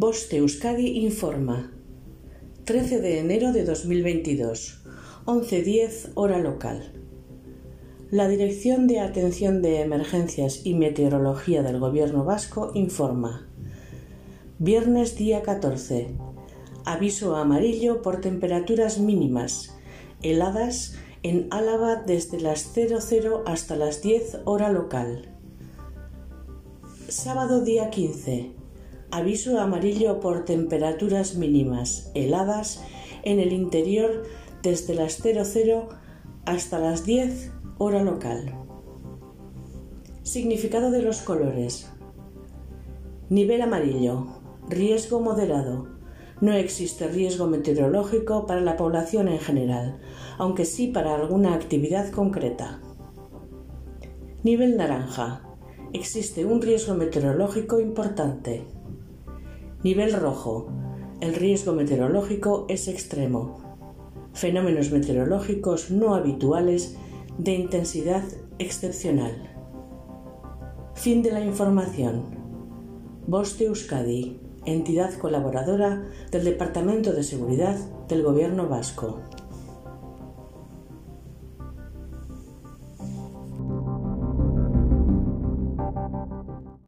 Boste Euskadi informa. 13 de enero de 2022, 11.10 hora local. La Dirección de Atención de Emergencias y Meteorología del Gobierno Vasco informa. Viernes día 14. Aviso amarillo por temperaturas mínimas, heladas en Álava desde las 00 hasta las 10 hora local. Sábado día 15 Aviso amarillo por temperaturas mínimas heladas en el interior desde las 00 hasta las 10 hora local. Significado de los colores. Nivel amarillo. Riesgo moderado. No existe riesgo meteorológico para la población en general, aunque sí para alguna actividad concreta. Nivel naranja. Existe un riesgo meteorológico importante. Nivel rojo. El riesgo meteorológico es extremo. Fenómenos meteorológicos no habituales de intensidad excepcional. Fin de la información. Boste Euskadi, entidad colaboradora del Departamento de Seguridad del Gobierno Vasco.